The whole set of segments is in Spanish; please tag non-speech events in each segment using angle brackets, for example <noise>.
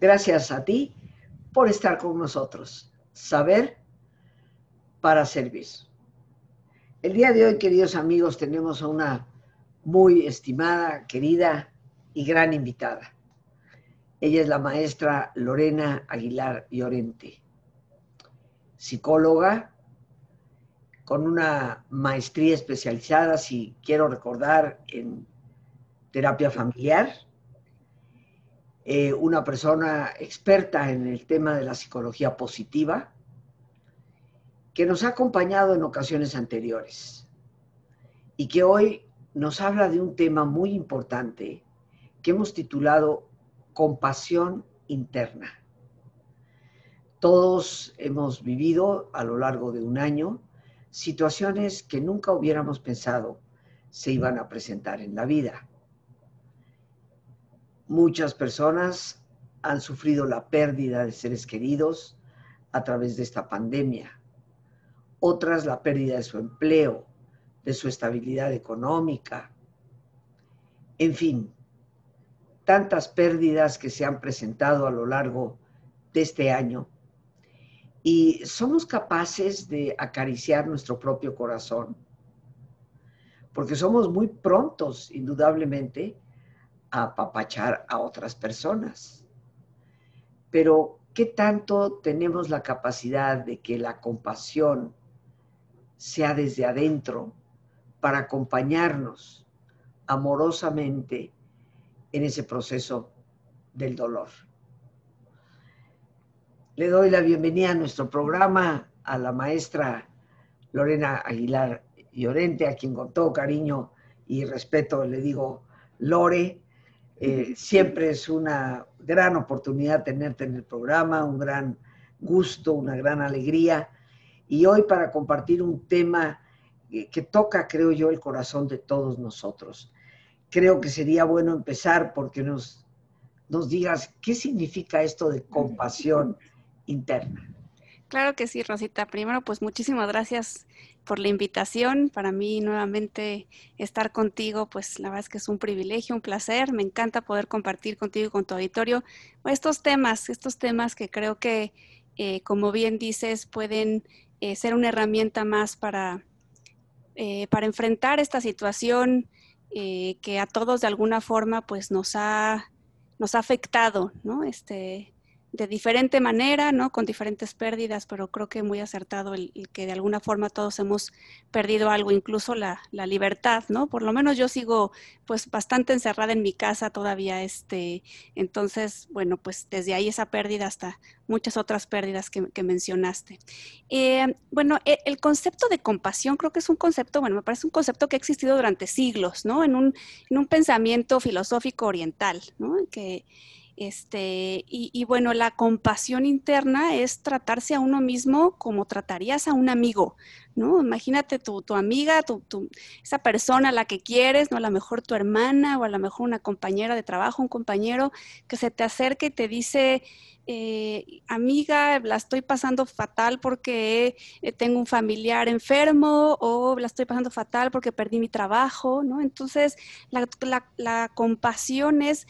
Gracias a ti por estar con nosotros. Saber para servir. El día de hoy, queridos amigos, tenemos a una muy estimada, querida y gran invitada. Ella es la maestra Lorena Aguilar Llorente, psicóloga con una maestría especializada, si quiero recordar, en terapia familiar, eh, una persona experta en el tema de la psicología positiva, que nos ha acompañado en ocasiones anteriores y que hoy nos habla de un tema muy importante que hemos titulado Compasión interna. Todos hemos vivido a lo largo de un año situaciones que nunca hubiéramos pensado se iban a presentar en la vida. Muchas personas han sufrido la pérdida de seres queridos a través de esta pandemia. Otras la pérdida de su empleo, de su estabilidad económica. En fin, tantas pérdidas que se han presentado a lo largo de este año y somos capaces de acariciar nuestro propio corazón, porque somos muy prontos, indudablemente, a apapachar a otras personas. Pero, ¿qué tanto tenemos la capacidad de que la compasión sea desde adentro para acompañarnos amorosamente en ese proceso del dolor? Le doy la bienvenida a nuestro programa a la maestra Lorena Aguilar Llorente, a quien con todo cariño y respeto le digo Lore. Eh, siempre es una gran oportunidad tenerte en el programa, un gran gusto, una gran alegría. Y hoy para compartir un tema que toca, creo yo, el corazón de todos nosotros. Creo que sería bueno empezar porque nos, nos digas qué significa esto de compasión <laughs> interna. Claro que sí, Rosita. Primero, pues muchísimas gracias por la invitación. Para mí nuevamente estar contigo, pues la verdad es que es un privilegio, un placer. Me encanta poder compartir contigo y con tu auditorio estos temas, estos temas que creo que, eh, como bien dices, pueden eh, ser una herramienta más para, eh, para enfrentar esta situación que a todos de alguna forma pues nos ha, nos ha afectado, ¿no? Este, de diferente manera, ¿no? Con diferentes pérdidas, pero creo que muy acertado el, que de alguna forma todos hemos perdido algo, incluso la, la, libertad, ¿no? Por lo menos yo sigo pues bastante encerrada en mi casa todavía, este, entonces, bueno, pues desde ahí esa pérdida hasta muchas otras pérdidas que, mencionaste. Eh, bueno, el, el, concepto de compasión creo que es un concepto, bueno, me parece un concepto que ha existido durante siglos, ¿no? En un, en un pensamiento filosófico oriental, ¿no? Que este, y, bueno, la compasión interna es tratarse a uno mismo como tratarías a un amigo, ¿no? Imagínate tu, amiga, tu, esa persona a la que quieres, ¿no? A lo mejor tu hermana o a lo mejor una compañera de trabajo, un compañero que se te acerca y te dice, eh, amiga, la estoy pasando fatal porque eh, tengo un familiar enfermo o la estoy pasando fatal porque perdí mi trabajo, ¿no? Entonces, la, la compasión es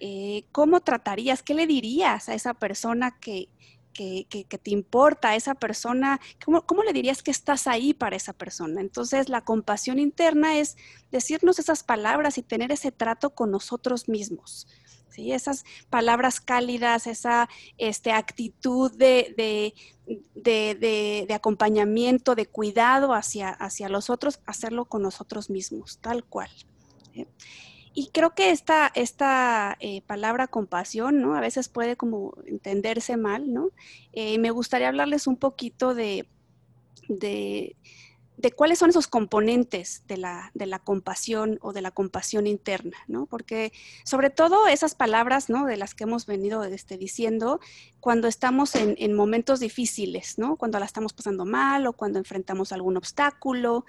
eh, ¿cómo tratarías, qué le dirías a esa persona que, te importa, a esa persona, ¿cómo, le dirías que estás ahí para esa persona? Entonces, la compasión interna es decirnos esas palabras y tener ese trato con nosotros mismos. ¿sí? Esas palabras cálidas, esa este, actitud de, acompañamiento, de cuidado hacia, hacia los otros, hacerlo con nosotros mismos, tal cual. Y creo que esta, esta eh, palabra compasión, ¿no? A veces puede como entenderse mal, ¿no? Eh, me gustaría hablarles un poquito de, de, cuáles son esos componentes de la, de la, compasión o de la compasión interna, ¿no? Porque sobre todo esas palabras, ¿no? De las que hemos venido este, diciendo, cuando estamos en, en momentos difíciles, ¿no? Cuando la estamos pasando mal o cuando enfrentamos algún obstáculo.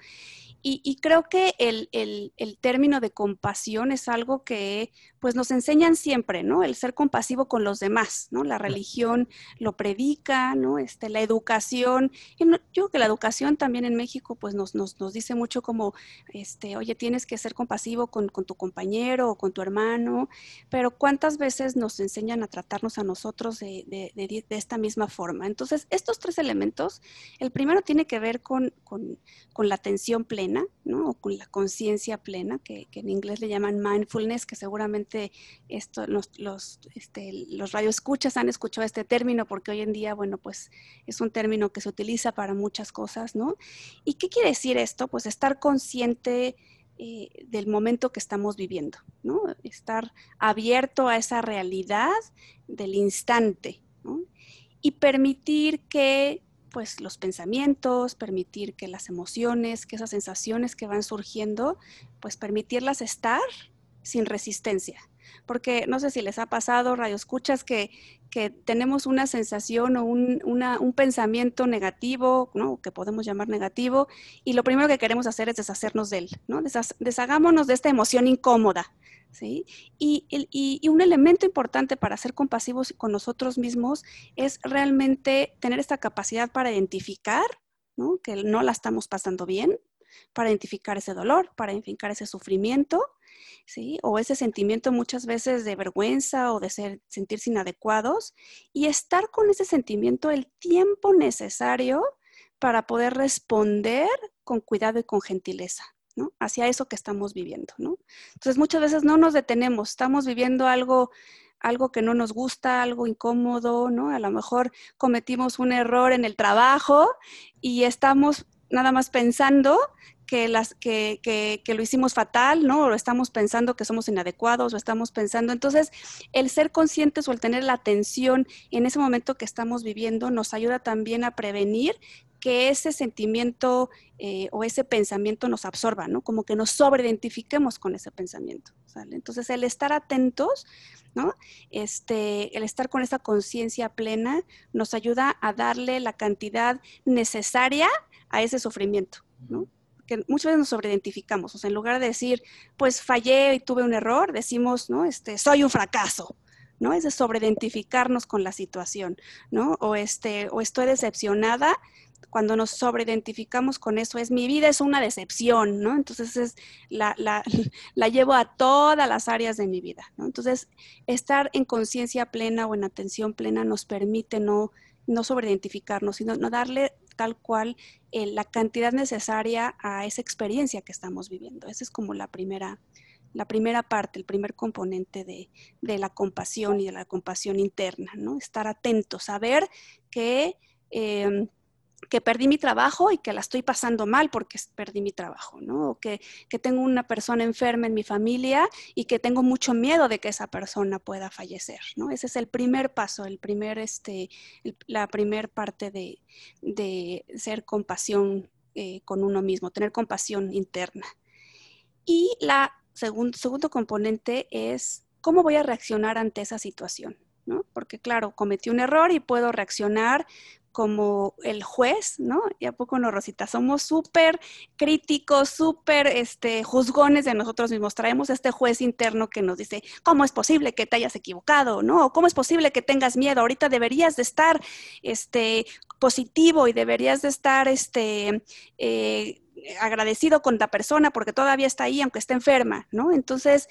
Y, creo que el, término de compasión es algo que pues nos enseñan siempre, ¿no? El ser compasivo con los demás, ¿no? La religión lo predica, ¿no? Este, la educación, yo creo que la educación también en México pues nos, nos, nos, dice mucho como, este, oye, tienes que ser compasivo con, con tu compañero o con tu hermano, pero ¿cuántas veces nos enseñan a tratarnos a nosotros de, de, de, de esta misma forma? Entonces, estos tres elementos, el primero tiene que ver con, con, con la atención plena, ¿no? O con la conciencia plena, que, en inglés le llaman mindfulness, que seguramente esto, los, los, este, los radioescuchas han escuchado este término porque hoy en día, bueno, pues es un término que se utiliza para muchas cosas, ¿no? ¿Y qué quiere decir esto? Pues estar consciente eh, del momento que estamos viviendo, ¿no? Estar abierto a esa realidad del instante. Y permitir que pues los pensamientos, permitir que las emociones, que esas sensaciones que van surgiendo, pues permitirlas estar sin resistencia. Porque no sé si les ha pasado, radio escuchas, que, que tenemos una sensación o un, un, pensamiento negativo, ¿no? que podemos llamar negativo, y lo primero que queremos hacer es deshacernos de él, ¿no? deshagámonos de esta emoción incómoda. ¿Sí? Y, un elemento importante para ser compasivos con nosotros mismos es realmente tener esta capacidad para identificar que no la estamos pasando bien, para identificar ese dolor, para identificar ese sufrimiento, ¿sí? O ese sentimiento muchas veces de vergüenza o de sentirse inadecuados y estar con ese sentimiento el tiempo necesario para poder responder con cuidado y con gentileza. Hacia eso que estamos viviendo, ¿no? Entonces muchas veces no nos detenemos, estamos viviendo algo, algo que no nos gusta, algo incómodo, ¿no? A lo mejor cometimos un error en el trabajo y estamos nada más pensando que, las, que, que, que, lo hicimos fatal, ¿no? O estamos pensando que somos inadecuados, o estamos pensando. Entonces, el ser conscientes o el tener la atención en ese momento que estamos viviendo nos ayuda también a prevenir que ese sentimiento eh, o ese pensamiento nos absorba, ¿no? Como que nos sobreidentifiquemos con ese pensamiento, ¿sale? Entonces, el estar atentos, ¿no? Este, el estar con esa conciencia plena nos ayuda a darle la cantidad necesaria a ese sufrimiento, ¿no? Que muchas veces nos sobreidentificamos, o sea, en lugar de decir, pues fallé y tuve un error, decimos, ¿no? Este, soy un fracaso, ¿no? Es de sobreidentificarnos con la situación, ¿no? O, este, o estoy decepcionada cuando nos sobreidentificamos con eso, es mi vida es una decepción, ¿no? Entonces es, la, la, <laughs> la, llevo a todas las áreas de mi vida. Entonces, estar en conciencia plena o en atención plena nos permite no, no sobreidentificarnos, sino no darle tal cual eh, la cantidad necesaria a esa experiencia que estamos viviendo. Esa es como la primera, la primera parte, el primer componente de, de la compasión y de la compasión interna, ¿no? Estar atento, saber que... Eh, que perdí mi trabajo y que la estoy pasando mal porque perdí mi trabajo, ¿no? O que, tengo una persona enferma en mi familia y que tengo mucho miedo de que esa persona pueda fallecer, ¿no? Ese es el primer paso, el primer, este, la primer parte de, ser compasión eh, con uno mismo, tener compasión interna. Y la segundo componente es cómo voy a reaccionar ante esa situación. ¿no? Porque claro, cometí un error y puedo reaccionar como el juez, ¿no? Y a poco no, Rosita, somos súper críticos, súper este, juzgones de nosotros mismos. Traemos este juez interno que nos dice, ¿cómo es posible que te hayas equivocado? ¿No? ¿Cómo es posible que tengas miedo? Ahorita deberías de estar este, positivo y deberías de estar este, eh, agradecido con la persona porque todavía está ahí aunque esté enferma, ¿no? Entonces,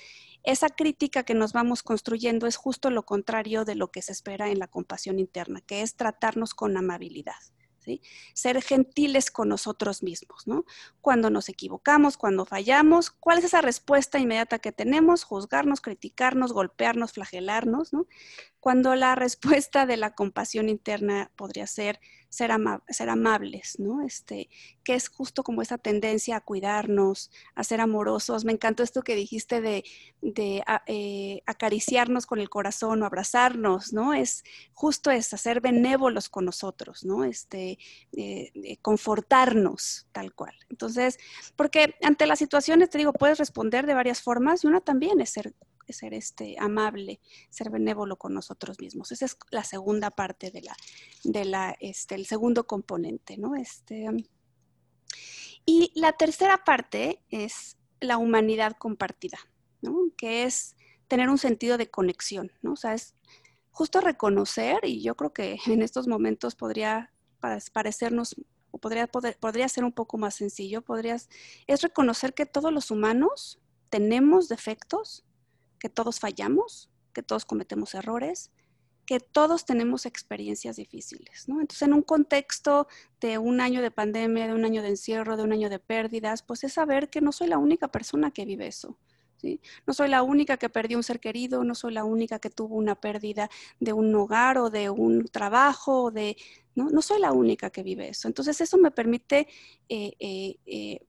esa crítica que nos vamos construyendo es justo lo contrario de lo que se espera en la compasión interna, que es tratarnos con amabilidad. Ser gentiles con nosotros mismos, ¿no? Cuando nos equivocamos, cuando fallamos, ¿cuál es esa respuesta inmediata que tenemos? Juzgarnos, criticarnos, golpearnos, flagelarnos, ¿no? Cuando la <laughs> respuesta de la compasión interna podría ser ser, amables, ¿no? Este, que es justo como esa tendencia a cuidarnos, a ser amorosos. Me encantó esto que dijiste de, de eh, acariciarnos con el corazón o abrazarnos, ¿no? Es justo es ser benévolos con nosotros, ¿no? Este, eh, confortarnos tal cual. Entonces, porque ante las situaciones, te digo, puedes responder de varias formas y una también es ser ser este, amable, ser benévolo con nosotros mismos. Esa es la segunda parte de la, de la, este, el segundo componente, ¿no? Este, Y la tercera parte es la humanidad compartida, ¿no? que es tener un sentido de conexión, ¿no? O sea, es justo reconocer, y yo creo que <laughs> en estos momentos podría parecernos, o podría, podría ser un poco más sencillo, podrías, es reconocer que todos los humanos tenemos defectos, que todos fallamos, que todos cometemos errores, que todos tenemos experiencias difíciles, ¿no? Entonces, en un contexto de un año de pandemia, de un año de encierro, de un año de pérdidas, pues es saber que no soy la única persona que vive eso. No soy la única que perdió un ser querido, no soy la única que tuvo una pérdida de un hogar o de un trabajo, no soy la única que vive eso. Entonces eso me permite, eh, eh, eh,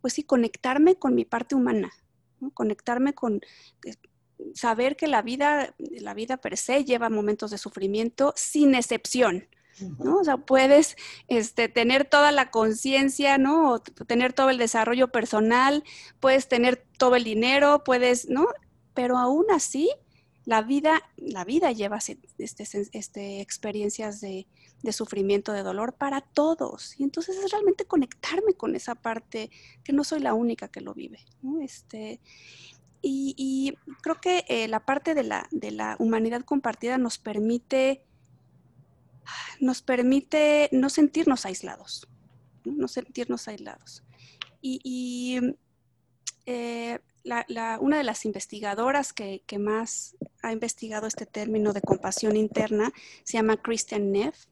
pues sí, conectarme con mi parte humana, ¿no? conectarme con, saber que la vida, la vida per se lleva momentos de sufrimiento sin excepción. ¿no? O sea, puedes este, tener toda la conciencia, ¿no? O tener todo el desarrollo personal, puedes tener todo el dinero, puedes, ¿no? Pero aún así, la vida, la vida lleva este, este, experiencias de, de, sufrimiento, de dolor para todos. Y entonces es realmente conectarme con esa parte que no soy la única que lo vive. Este, y, creo que eh, la parte de la, de la, humanidad compartida nos permite, nos permite no sentirnos aislados, no, sentirnos aislados. Y, eh, la, una de las investigadoras que, que, más ha investigado este término de compasión interna se llama Christian Neff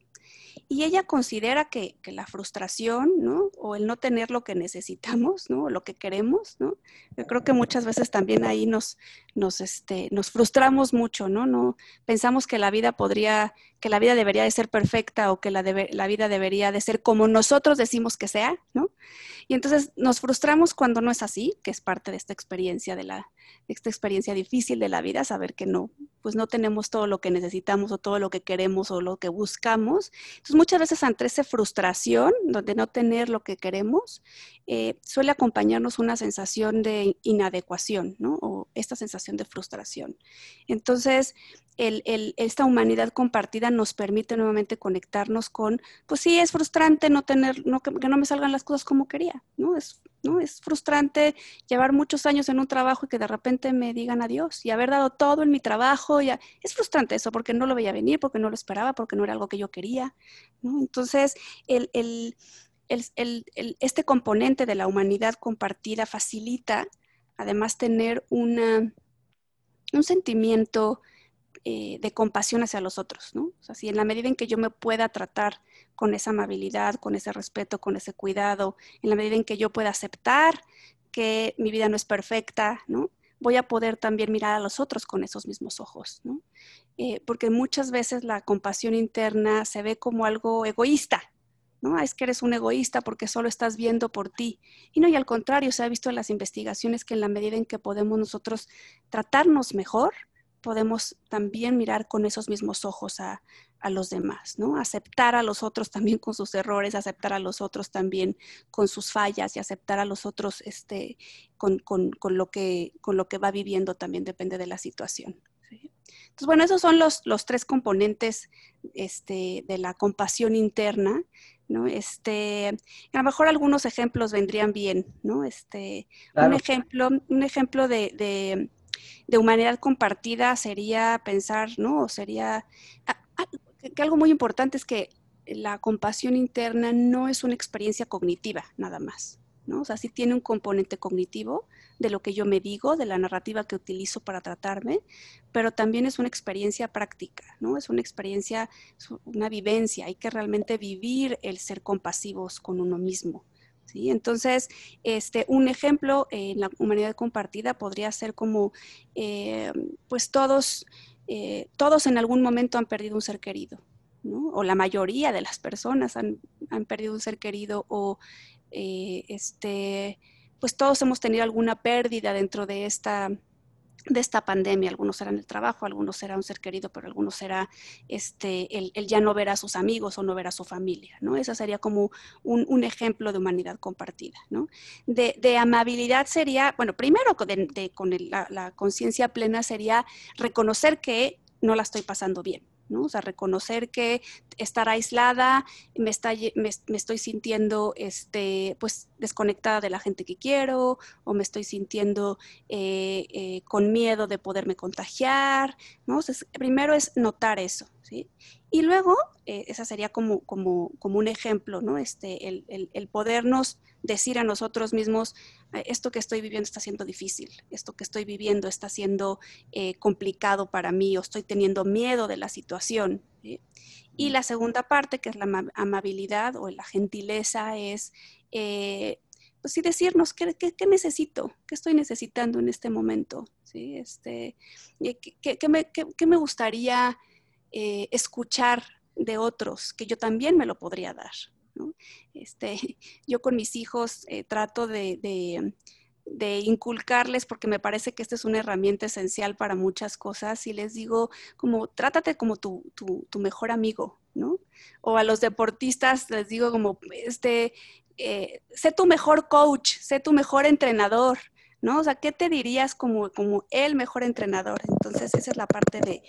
y ella considera que, la frustración, ¿no? O el no tener lo que necesitamos, ¿no? Lo que queremos, ¿no? Yo creo que muchas veces también ahí nos, nos, este, nos frustramos mucho, ¿no? ¿no? Pensamos que la vida podría, que la vida debería de ser perfecta o que la, la vida debería de ser como nosotros decimos que sea, ¿no? Y entonces nos frustramos cuando no es así, que es parte de esta experiencia de la, esta experiencia difícil de la vida, saber que no, pues no tenemos todo lo que necesitamos o todo lo que queremos o lo que buscamos. Entonces muchas veces ante esa frustración de no tener lo que queremos, eh, suele acompañarnos una sensación de inadecuación, ¿no? O esta sensación de frustración. Entonces, esta humanidad compartida nos permite nuevamente conectarnos con, pues sí, es frustrante no tener, no, que, no me salgan las cosas como quería, ¿no? Es, ¿no? Es frustrante llevar muchos años en un trabajo y que de repente me digan adiós y haber dado todo en mi trabajo, es frustrante eso porque no lo veía venir, porque no lo esperaba, porque no era algo que yo quería, ¿no? Entonces, el, este componente de la humanidad compartida facilita además tener una, un sentimiento eh, de compasión hacia los otros, ¿no? O en la medida en que yo me pueda tratar con esa amabilidad, con ese respeto, con ese cuidado, en la medida en que yo pueda aceptar que mi vida no es perfecta. Voy a poder también mirar a los otros con esos mismos ojos. Eh, porque muchas veces la compasión interna se ve como algo egoísta, ¿no? Es que eres un egoísta porque solo estás viendo por ti. Y no, y al contrario, se ha visto en las investigaciones que en la medida en que podemos nosotros tratarnos mejor, podemos también mirar con esos mismos ojos a, los demás, ¿no? Aceptar a los otros también con sus errores, aceptar a los otros también con sus fallas y aceptar a los otros este, con, lo, que, con lo que va viviendo también depende de la situación. Entonces, bueno, esos son los, los tres componentes este, de la compasión interna, ¿no? Este, a lo mejor algunos ejemplos vendrían bien, ¿no? Este, un ejemplo, un ejemplo de de humanidad compartida sería pensar, ¿no? Sería ah, ah, que algo muy importante es que la compasión interna no es una experiencia cognitiva nada más, ¿no? O sea, sí tiene un componente cognitivo de lo que yo me digo, de la narrativa que utilizo para tratarme, pero también es una experiencia práctica, ¿no? Es una experiencia, una vivencia, hay que realmente vivir el ser compasivos con uno mismo. Entonces, este, un ejemplo en la humanidad compartida podría ser como, eh, pues todos, eh, todos en algún momento han perdido un ser querido, ¿no? O la mayoría de las personas han, han perdido un ser querido o, eh, este, pues todos hemos tenido alguna pérdida dentro de esta de esta pandemia. Algunos serán el trabajo, algunos será un ser querido, pero algunos será este, el, ya no ver a sus amigos o no ver a su familia, ¿no? Esa sería como un, ejemplo de humanidad compartida, ¿no? De, amabilidad sería, bueno, primero con la, conciencia plena sería reconocer que no la estoy pasando bien, ¿no? O sea, reconocer que estar aislada, me, está, me, estoy sintiendo, este, pues, desconectada de la gente que quiero, o me estoy sintiendo eh, eh, con miedo de poderme contagiar, ¿no? primero es notar eso, ¿sí? Y luego, eh, esa sería como, como, como, un ejemplo, ¿no? Este, el, el, el podernos decir a nosotros mismos, esto que estoy viviendo está siendo difícil, esto que estoy viviendo está siendo eh, complicado para mí o estoy teniendo miedo de la situación. Y la segunda parte, que es la amabilidad o la gentileza, es eh, pues sí decirnos qué, necesito, qué estoy necesitando en este momento, ¿sí? este, eh, qué, me, me, gustaría escuchar de otros, que yo también me lo podría dar. Este, <laughs> yo con mis hijos eh, trato de, inculcarles, porque me parece que esta es una herramienta esencial para muchas cosas, y les digo, como, trátate como tu, mejor amigo, ¿no? O a los deportistas les digo como, este, eh, sé tu mejor coach, sé tu mejor entrenador, ¿no? O sea, ¿qué te dirías como, como el mejor entrenador? Entonces, esa es la parte de,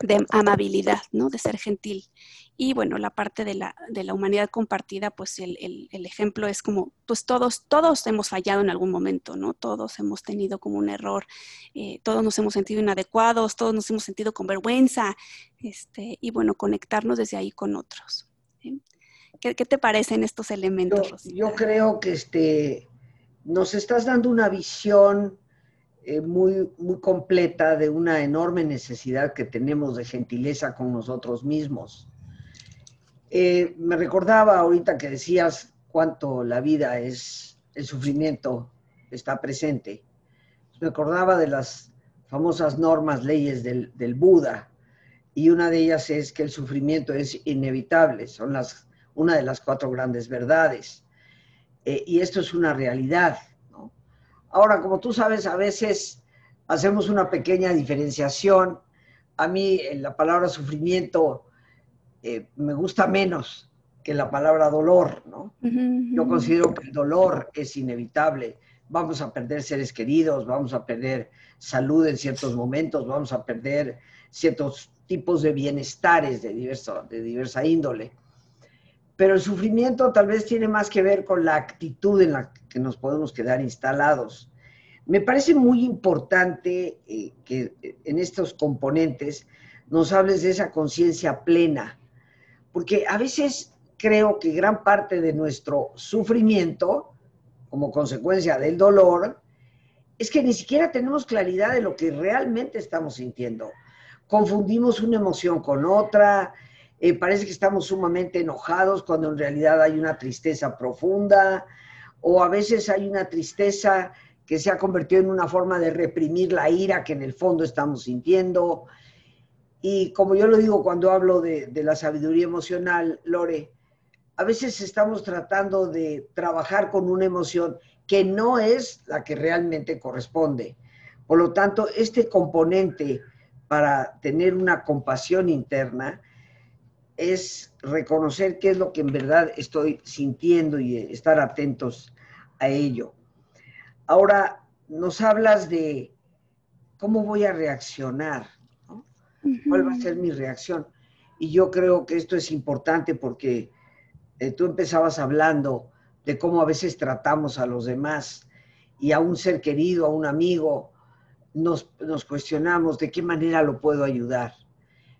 de amabilidad, ¿no? De ser gentil. Y bueno, la parte de la, de la humanidad compartida, pues el, el, ejemplo es como, pues todos, todos hemos fallado en algún momento, ¿no? Todos hemos tenido como un error, eh, todos nos hemos sentido inadecuados, todos nos hemos sentido con vergüenza, este, y bueno, conectarnos desde ahí con otros. ¿Qué, ¿Qué, te parecen estos elementos? Yo, yo creo que este, nos estás dando una visión eh, muy, muy completa de una enorme necesidad que tenemos de gentileza con nosotros mismos. Eh, me recordaba ahorita que decías cuánto la vida es, el sufrimiento está presente. Me acordaba de las famosas normas, leyes del, Buda, y una de ellas es que el sufrimiento es inevitable, son las, una de las cuatro grandes verdades. Eh, y esto es una realidad. Ahora, como tú sabes, a veces hacemos una pequeña diferenciación. A mí la palabra sufrimiento eh, me gusta menos que la palabra dolor, ¿no? Yo considero que el dolor es inevitable. Vamos a perder seres queridos, vamos a perder salud en ciertos momentos, vamos a perder ciertos tipos de bienestares de, diverso, de diversa índole. Pero el sufrimiento tal vez tiene más que ver con la actitud en la que nos podemos quedar instalados. Me parece muy importante eh, que eh, en estos componentes nos hables de esa conciencia plena, porque a veces creo que gran parte de nuestro sufrimiento, como consecuencia del dolor, es que ni siquiera tenemos claridad de lo que realmente estamos sintiendo. Confundimos una emoción con otra, eh, parece que estamos sumamente enojados cuando en realidad hay una tristeza profunda, o a veces hay una tristeza que se ha convertido en una forma de reprimir la ira que en el fondo estamos sintiendo. Y como yo lo digo cuando hablo de, de la sabiduría emocional, Lore, a veces estamos tratando de trabajar con una emoción que no es la que realmente corresponde. Por lo tanto, este componente para tener una compasión interna es reconocer qué es lo que en verdad estoy sintiendo y estar atentos a ello. Ahora, nos hablas de cómo voy a reaccionar, ¿cuál va a ser mi reacción? Y yo creo que esto es importante porque eh, tú empezabas hablando de cómo a veces tratamos a los demás y a un ser querido, a un amigo, nos, nos cuestionamos de qué manera lo puedo ayudar.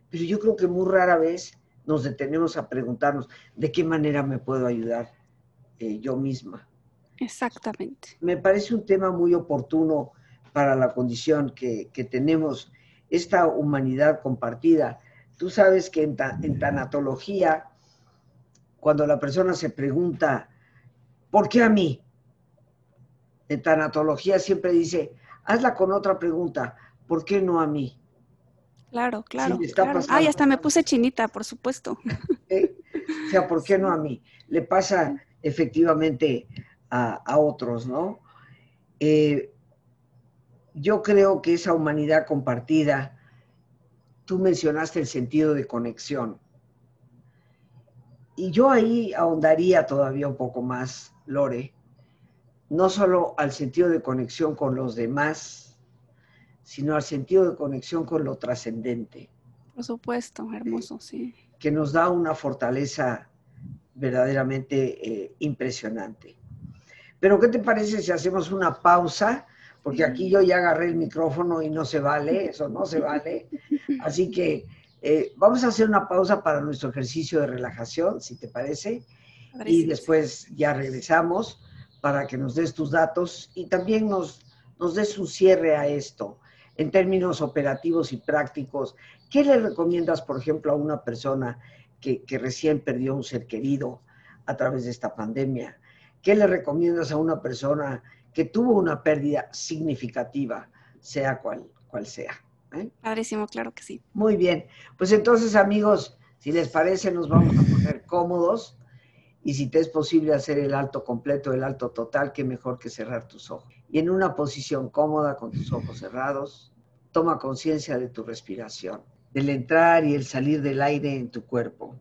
Pero yo creo que muy rara vez nos detenemos a preguntarnos de qué manera me puedo ayudar eh, yo misma. Exactamente. Me parece un tema muy oportuno para la condición que, tenemos, esta humanidad compartida. Tú sabes que en, en tanatología, cuando la persona se pregunta, ¿por qué a mí? En tanatología siempre dice, hazla con otra pregunta, ¿por qué no a mí? Claro, claro. claro. Ay, hasta me puse chinita, por supuesto. O sea, ¿por qué no a mí? Le pasa efectivamente a, otros, ¿no? Eh, yo creo que esa humanidad compartida, tú mencionaste el sentido de conexión. Y yo ahí ahondaría todavía un poco más, Lore, no solo al sentido de conexión con los demás, sino al sentido de conexión con lo trascendente. Por supuesto, hermoso, sí. Que nos da una fortaleza verdaderamente eh, impresionante. Pero, ¿qué te parece si hacemos una pausa? Porque aquí yo ya agarré el micrófono y no se vale, eso no se vale. <laughs> Así que eh, vamos a hacer una pausa para nuestro ejercicio de relajación, si te parece. Y después ya regresamos para que nos des tus datos y también nos, nos des un cierre a esto en términos operativos y prácticos. ¿Qué le recomiendas, por ejemplo, a una persona que, que recién perdió un ser querido a través de esta pandemia? ¿Qué le recomiendas a una persona que tuvo una pérdida significativa, sea cual, cual sea? ¿Eh? Padrísimo, claro que sí. Muy bien. Pues entonces, amigos, si les parece, nos vamos a poner cómodos y si te es posible hacer el alto completo, el alto total, qué mejor que cerrar tus ojos. Y en una posición cómoda, con tus ojos cerrados, toma conciencia de tu respiración, del entrar y el salir del aire en tu cuerpo.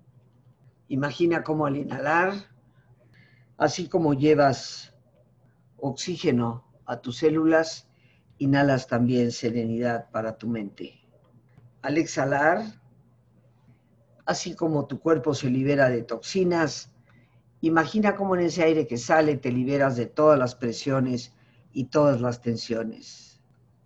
Imagina cómo al inhalar, así como llevas oxígeno a tus células, inhalas también serenidad para tu mente. Al exhalar, así como tu cuerpo se libera de toxinas, imagina cómo en ese aire que sale te liberas de todas las presiones y todas las tensiones.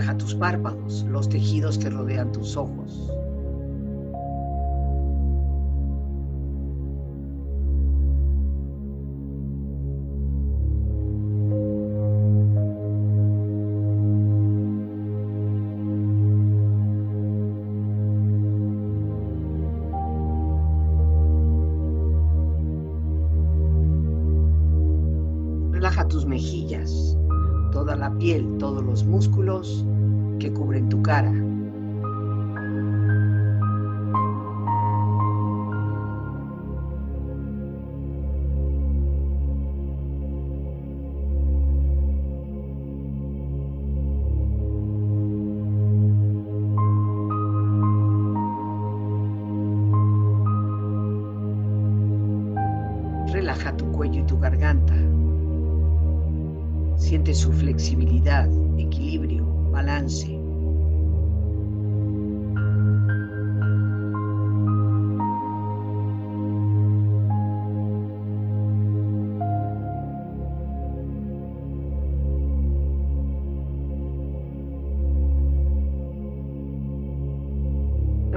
Relaja tus párpados, los tejidos que rodean tus ojos.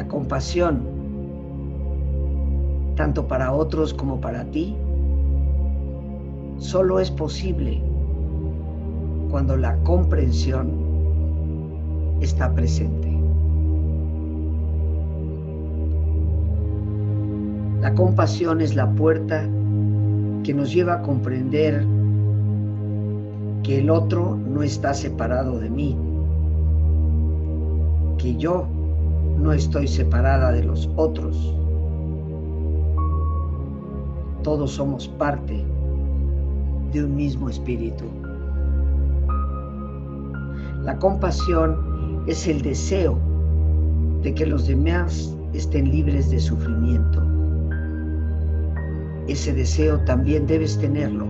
La compasión, tanto para otros como para ti, solo es posible cuando la comprensión está presente. La compasión es la puerta que nos lleva a comprender que el otro no está separado de mí, que yo no estoy separada de los otros. Todos somos parte de un mismo espíritu. La compasión es el deseo de que los demás estén libres de sufrimiento. Ese deseo también debes tenerlo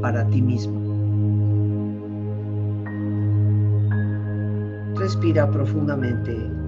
para ti mismo. Respira profundamente.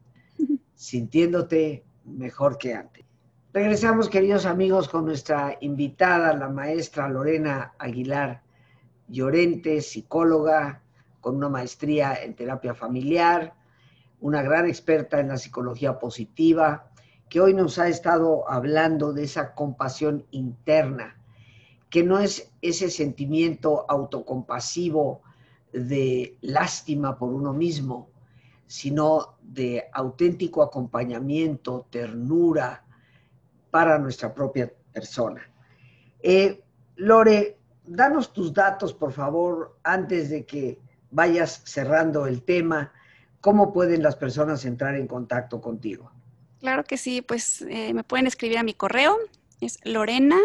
sintiéndote mejor que antes. Regresamos, queridos amigos, con nuestra invitada, la maestra Lorena Aguilar Llorente, psicóloga con una maestría en terapia familiar, una gran experta en la psicología positiva, que hoy nos ha estado hablando de esa compasión interna, que no es ese sentimiento autocompasivo de lástima por uno mismo, sino de auténtico acompañamiento, ternura, para nuestra propia persona. Eh, Lore, danos tus datos, por favor, antes de que vayas cerrando el tema. ¿Cómo pueden las personas entrar en contacto contigo? Claro que sí, pues eh, me pueden escribir a mi correo, es Lorena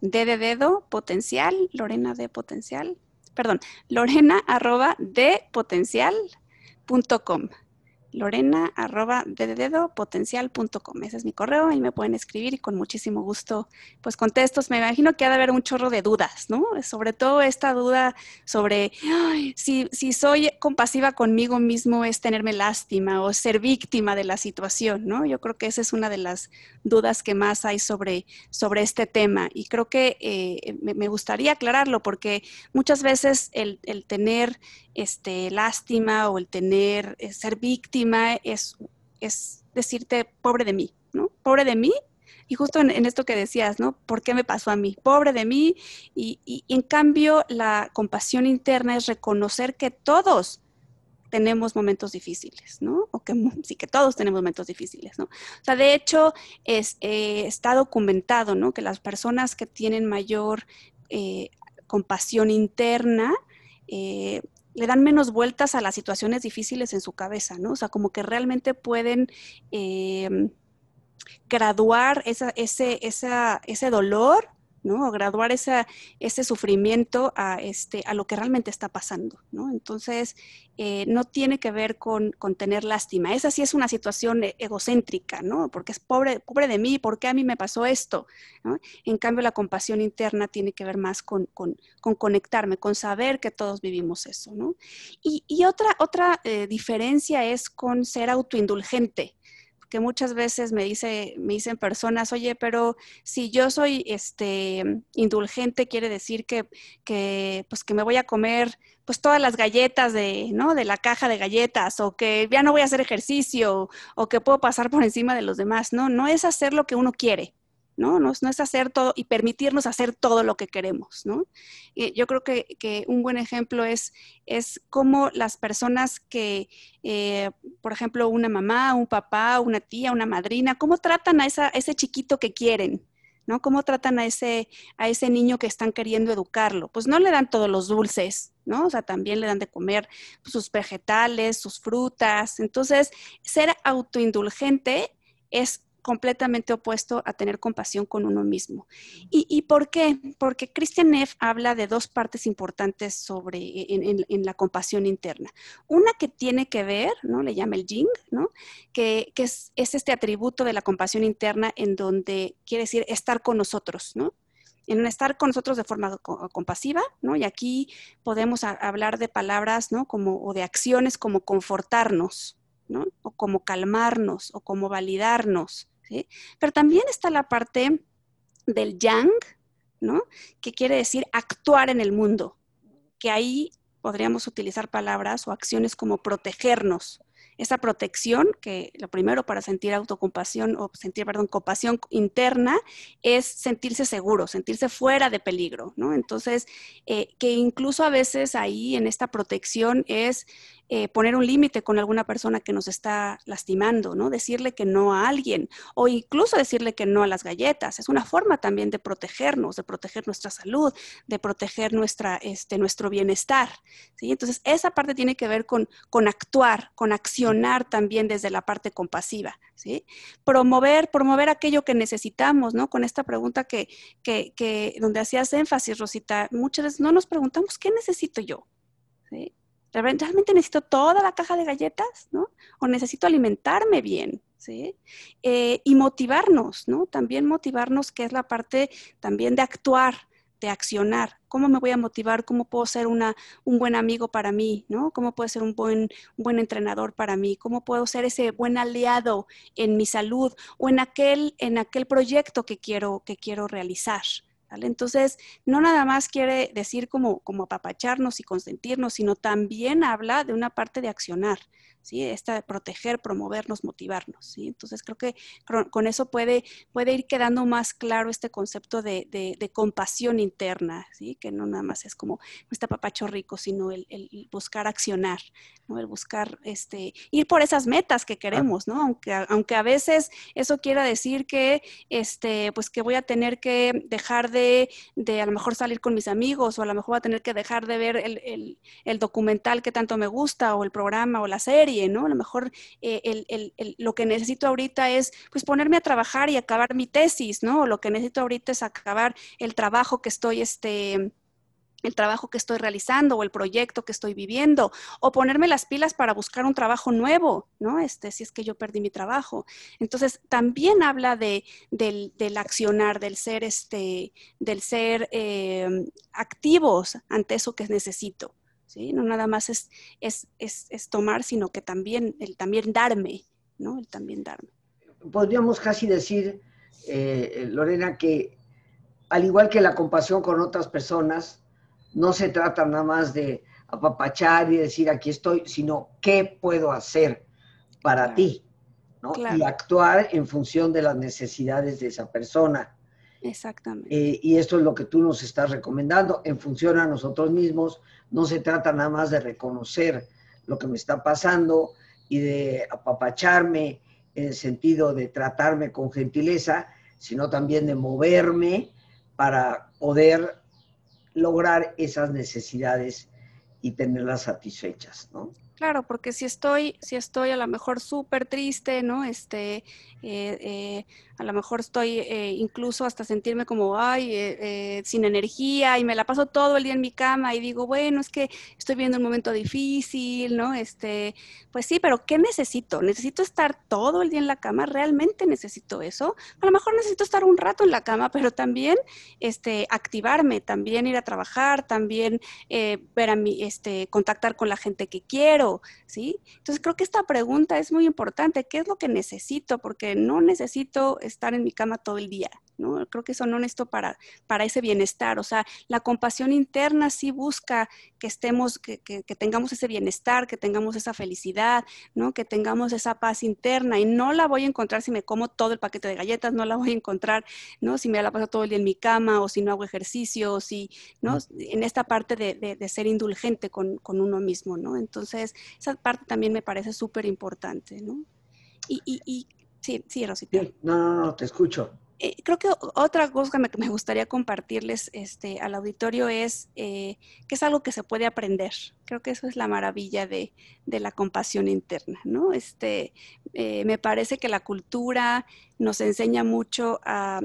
D de dedo potencial, Lorena de potencial, perdón, Lorena arroba de potencial.com lorena arroba de potencial.com. Ese es mi correo, y me pueden escribir y con muchísimo gusto pues contesto. Me imagino que ha de haber un chorro de dudas, ¿no? Sobre todo esta duda sobre si, si soy compasiva conmigo mismo es tenerme lástima o ser víctima de la situación, ¿no? Yo creo que esa es una de las dudas que más hay sobre, sobre este tema y creo que eh, me, gustaría aclararlo porque muchas veces el, el tener este, lástima o el tener, eh, ser víctima es, es decirte, pobre de mí, ¿no? Pobre de mí. Y justo en, esto que decías, ¿no? ¿Por qué me pasó a mí? Pobre de mí. Y, y, en cambio, la compasión interna es reconocer que todos tenemos momentos difíciles, ¿no? O que <laughs> sí, que todos tenemos momentos difíciles, ¿no? O sea, de hecho, es, eh, está documentado, ¿no? Que las personas que tienen mayor eh, compasión interna eh, le dan menos vueltas a las situaciones difíciles en su cabeza, ¿no? O sea, como que realmente pueden em, graduar ese, ese dolor graduar ese sufrimiento a, este, a lo que realmente está pasando. Entonces, eh, no tiene que ver con, tener lástima. Esa sí es una situación e, egocéntrica. Porque es pobre, de mí, ¿por qué a mí me pasó esto? En cambio, la compasión interna tiene que ver más con, conectarme, con saber que todos vivimos eso. Y, otra, otra eh, diferencia es con ser autoindulgente, que muchas veces me, dice, me dicen personas, oye, pero si yo soy este, indulgente, quiere decir que, que, pues, que me voy a comer pues todas las galletas de, ¿no? de la caja de galletas o que ya no voy a hacer ejercicio o que puedo pasar por encima de los demás. No, no es hacer lo que uno quiere. ¿No? No, es hacer todo y permitirnos hacer todo lo que queremos, ¿no? yo creo que, un buen ejemplo es, es cómo las personas que, eh, por ejemplo, una mamá, un papá, una tía, una madrina, cómo tratan a, esa, ese chiquito que quieren, ¿no? ¿Cómo tratan a ese, a ese niño que están queriendo educarlo? Pues no le dan todos los dulces, ¿no? O sea, también le dan de comer sus vegetales, sus frutas. Entonces, ser autoindulgente es completamente opuesto a tener compasión con uno mismo. ¿Y, por qué? Porque Christian Neff habla de dos partes importantes sobre en, la compasión interna. Una que tiene que ver, ¿no? Le llama el Jing, ¿no? Que, es, este atributo de la compasión interna en donde quiere decir estar con nosotros, ¿no? en estar con nosotros de forma compasiva, ¿no? Y aquí podemos hablar de palabras, ¿no? Como, o de acciones como confortarnos, o como calmarnos o como validarnos, Pero también está la parte del yang, ¿no? Que quiere decir actuar en el mundo, que ahí podríamos utilizar palabras o acciones como protegernos, esa protección, que lo primero para sentir autocompasión o sentir, perdón, compasión interna es sentirse seguro, sentirse fuera de peligro, ¿no? Entonces, eh, que incluso a veces ahí en esta protección es eh, poner un límite con alguna persona que nos está lastimando, ¿no? Decirle que no a alguien o incluso decirle que no a las galletas. Es una forma también de protegernos, de proteger nuestra salud, de proteger nuestra, este, nuestro bienestar, ¿sí? Entonces, esa parte tiene que ver con, con actuar, con accionar también desde la parte compasiva, ¿sí? Promover, promover aquello que necesitamos, ¿no? Con esta pregunta que, que, que donde hacías énfasis, Rosita, muchas veces no nos preguntamos, ¿qué necesito yo? ¿Sí? ¿Realmente necesito toda la caja de galletas, no? O necesito alimentarme bien, ¿sí? Eh, y motivarnos, ¿no? También motivarnos, que es la parte también de actuar, de accionar. ¿Cómo me voy a motivar? ¿Cómo puedo ser una, un buen amigo para mí? ¿no? ¿Cómo puedo ser un buen, buen entrenador para mí? ¿Cómo puedo ser ese buen aliado en mi salud o en aquel, en aquel proyecto que quiero, que quiero realizar? Entonces, no nada más quiere decir como, como apapacharnos y consentirnos, sino también habla de una parte de accionar. ¿Sí? Esta de proteger, promovernos, motivarnos, ¿sí? Entonces creo que con eso puede, puede ir quedando más claro este concepto de, de, compasión interna, ¿sí? Que no nada más es como no está papacho rico, sino el, el, buscar accionar, ¿no? El buscar, este, ir por esas metas que queremos, ¿no? Aunque, aunque a veces eso quiera decir que, este, pues que voy a tener que dejar de, de a lo mejor salir con mis amigos o a lo mejor voy a tener que dejar de ver el, el, el documental que tanto me gusta o el programa o la serie, ¿no? A lo mejor eh, lo que necesito ahorita es pues ponerme a trabajar y acabar mi tesis, ¿no? O lo que necesito ahorita es acabar el trabajo que estoy, este, el trabajo que estoy realizando o el proyecto que estoy viviendo, o ponerme las pilas para buscar un trabajo nuevo, ¿no? Este, si es que yo perdí mi trabajo. Entonces, también habla de, del, accionar, del ser, este, del ser eh, activos ante eso que necesito. ¿Sí? No nada más es, es, es, tomar, sino que también, el también darme, ¿no? El también darme. Podríamos casi decir, eh, Lorena, que al igual que la compasión con otras personas, no se trata nada más de apapachar y decir aquí estoy, sino qué puedo hacer para ti, ¿no? Y actuar en función de las necesidades de esa persona. Exactamente. Eh, y esto es lo que tú nos estás recomendando en función a nosotros mismos. No se trata nada más de reconocer lo que me está pasando y de apapacharme en el sentido de tratarme con gentileza, sino también de moverme para poder lograr esas necesidades y tenerlas satisfechas, ¿no? Claro, porque si estoy, si estoy a lo mejor súper triste, ¿no? Este, eh, eh, a lo mejor estoy eh, incluso hasta sentirme como, ay, sin energía y me la paso todo el día en mi cama y digo, bueno, es que estoy viendo un momento difícil, ¿no? Este, pues sí, pero ¿qué necesito? ¿Necesito estar todo el día en la cama? ¿Realmente necesito eso? A lo mejor necesito estar un rato en la cama, pero también, este, activarme, también ir a trabajar, también ver a mi, este, contactar con la gente que quiero Entonces creo que esta pregunta es muy importante, ¿qué es lo que necesito? Porque no necesito estar en mi cama todo el día, ¿no? Creo que eso no necesito para, para ese bienestar, o sea, la compasión interna sí busca que estemos, que, que, tengamos ese bienestar, que tengamos esa felicidad, ¿no? Que tengamos esa paz interna y no la voy a encontrar si me como todo el paquete de galletas, no la voy a encontrar, ¿no? Si me la paso todo el día en mi cama o si no hago ejercicio, o si, ¿no? En esta parte de, de, ser indulgente con, con, uno mismo, ¿no? Entonces, esa parte también me parece súper importante, ¿no? Y, y, y, sí, sí, Rosita. No, no, no, te escucho. Eh, creo que otra cosa que me, gustaría compartirles este, al auditorio es eh, que es algo que se puede aprender. Creo que eso es la maravilla de, la compasión interna, ¿no? Este, eh, me parece que la cultura nos enseña mucho a,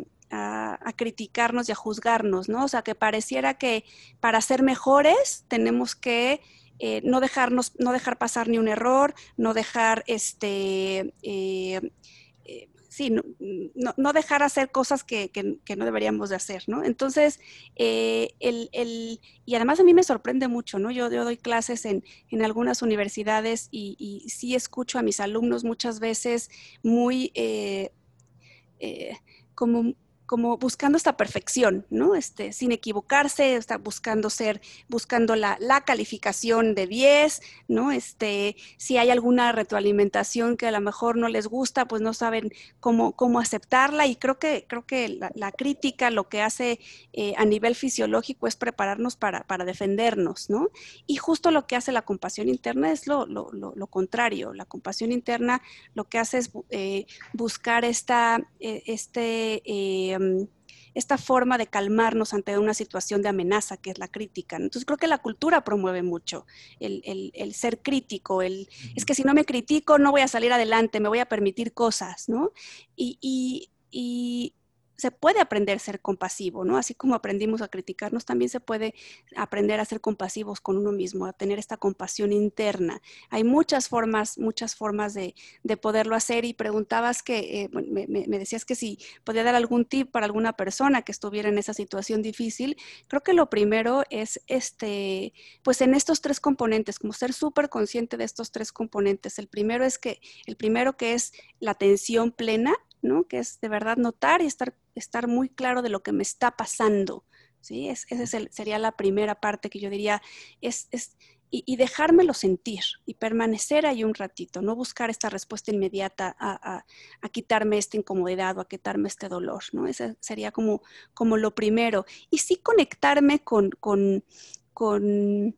criticarnos y a juzgarnos, ¿no? O sea, que pareciera que para ser mejores tenemos que no dejarnos, no dejar pasar ni un error, no dejar este sí, no, dejar hacer cosas que, no deberíamos de hacer, ¿no? Entonces, eh, el, y además a mí me sorprende mucho, ¿no? Yo, doy clases en, algunas universidades y, sí escucho a mis alumnos muchas veces muy... Eh, eh, como como buscando esta perfección, ¿no? Este, sin equivocarse, está buscando ser, buscando la, calificación de 10, ¿no? Este, si hay alguna retroalimentación que a lo mejor no les gusta, pues no saben cómo, cómo aceptarla y creo que, creo que la, crítica lo que hace eh, a nivel fisiológico es prepararnos para, defendernos, ¿no? Y justo lo que hace la compasión interna es lo, contrario. La compasión interna lo que hace es eh, buscar esta, eh, este Em, esta forma de calmarnos ante una situación de amenaza que es la crítica. Entonces creo que la cultura promueve mucho el, ser crítico, el, es que si no me critico no voy a salir adelante, me voy a permitir cosas, ¿no? y se puede aprender a ser compasivo, ¿no? Así como aprendimos a criticarnos, también se puede aprender a ser compasivos con uno mismo, a tener esta compasión interna. Hay muchas formas, muchas formas de, poderlo hacer y preguntabas que, eh, me, decías que si podía dar algún tip para alguna persona que estuviera en esa situación difícil. Creo que lo primero es, este, pues en estos tres componentes, como ser súper consciente de estos tres componentes. El primero es que, el primero que es la atención plena, ¿no? Que es de verdad notar y estar, estar muy claro de lo que me está pasando, ¿sí? Es, esa sería la primera parte que yo diría, es, es y, dejármelo sentir y permanecer ahí un ratito, no buscar esta respuesta inmediata a, a, quitarme esta incomodidad o a quitarme este dolor, ¿no? Ese sería como, como lo primero. Y sí conectarme con, con, con,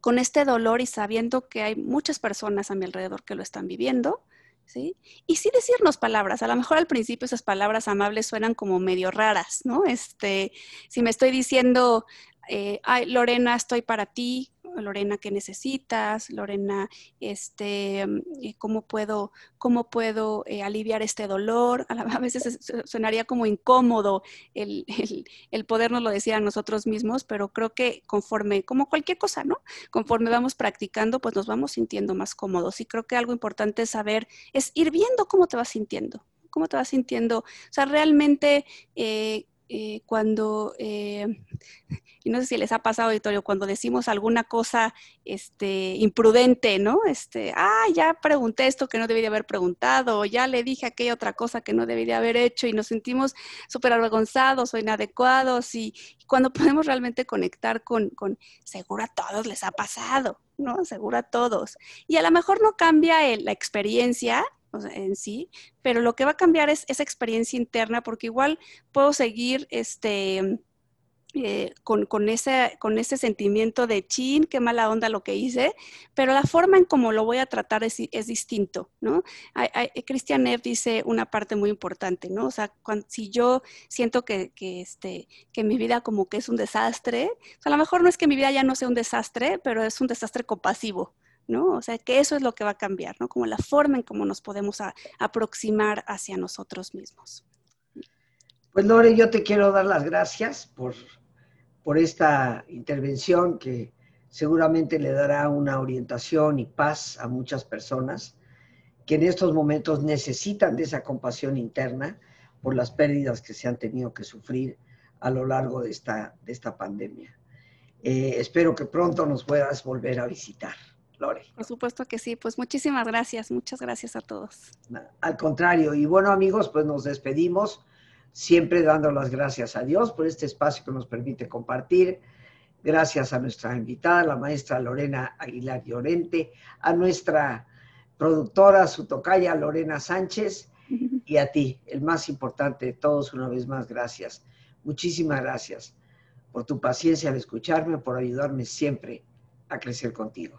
con este dolor y sabiendo que hay muchas personas a mi alrededor que lo están viviendo, ¿sí? Y sí decirnos palabras, a lo mejor al principio esas palabras amables suenan como medio raras, ¿no? Este, si me estoy diciendo, eh, ay, Lorena, estoy para ti, Lorena, ¿qué necesitas? Lorena, este, mm, eh, ¿cómo puedo, cómo puedo eh, aliviar este dolor? A, veces sonaría como incómodo el, el, el, podernos lo decir a nosotros mismos, pero creo que conforme, como cualquier cosa, ¿no? Conforme vamos practicando, pues nos vamos sintiendo más cómodos. Y creo que algo importante es saber, es ir viendo cómo te vas sintiendo. ¿Cómo te vas sintiendo? O sea, realmente eh, eh, cuando, eh, <laughs> y no sé si les ha pasado, auditorio, cuando decimos alguna cosa este, imprudente, ¿no? Este, ah, ya pregunté esto que no debí de haber preguntado, o ya le dije aquella otra cosa que no debí de haber hecho y nos sentimos súper avergonzados o inadecuados y, cuando <laughs> podemos realmente conectar con, con, seguro a todos les ha pasado, ¿no? Seguro a todos. Y a lo mejor no cambia la experiencia, en sí, pero lo que va a cambiar es esa experiencia interna, porque igual puedo seguir este, eh, con, ese, con ese sentimiento de chin, qué mala onda lo que hice, pero la forma en cómo lo voy a tratar es, distinto, ¿no? Christian Neff dice una parte muy importante, ¿no? O sea, si yo siento que, este, que mi vida como que es un desastre, a lo mejor no es que mi vida ya no sea un desastre, pero es un desastre compasivo, ¿no? O sea, que eso es lo que va a cambiar, ¿no? Como la forma en cómo nos podemos aproximar hacia nosotros mismos. Pues Lore, yo te quiero dar las gracias por, por esta intervención que seguramente le dará una orientación y paz a muchas personas que en estos momentos necesitan de esa compasión interna por las pérdidas que se han tenido que sufrir a lo largo de esta, de esta pandemia. Eh, espero que pronto nos puedas volver a visitar, Lore. Por supuesto que sí, pues muchísimas gracias, muchas gracias a todos. Al contrario, y bueno amigos, pues nos despedimos, siempre dando las gracias a Dios por este espacio que nos permite compartir. Gracias a nuestra invitada, la maestra Lorena Aguilar Llorente, a nuestra productora, su tocaya Lorena Sánchez, y a ti, el más importante de todos, una vez más, gracias. Muchísimas gracias por tu paciencia al escucharme, por ayudarme siempre a crecer contigo.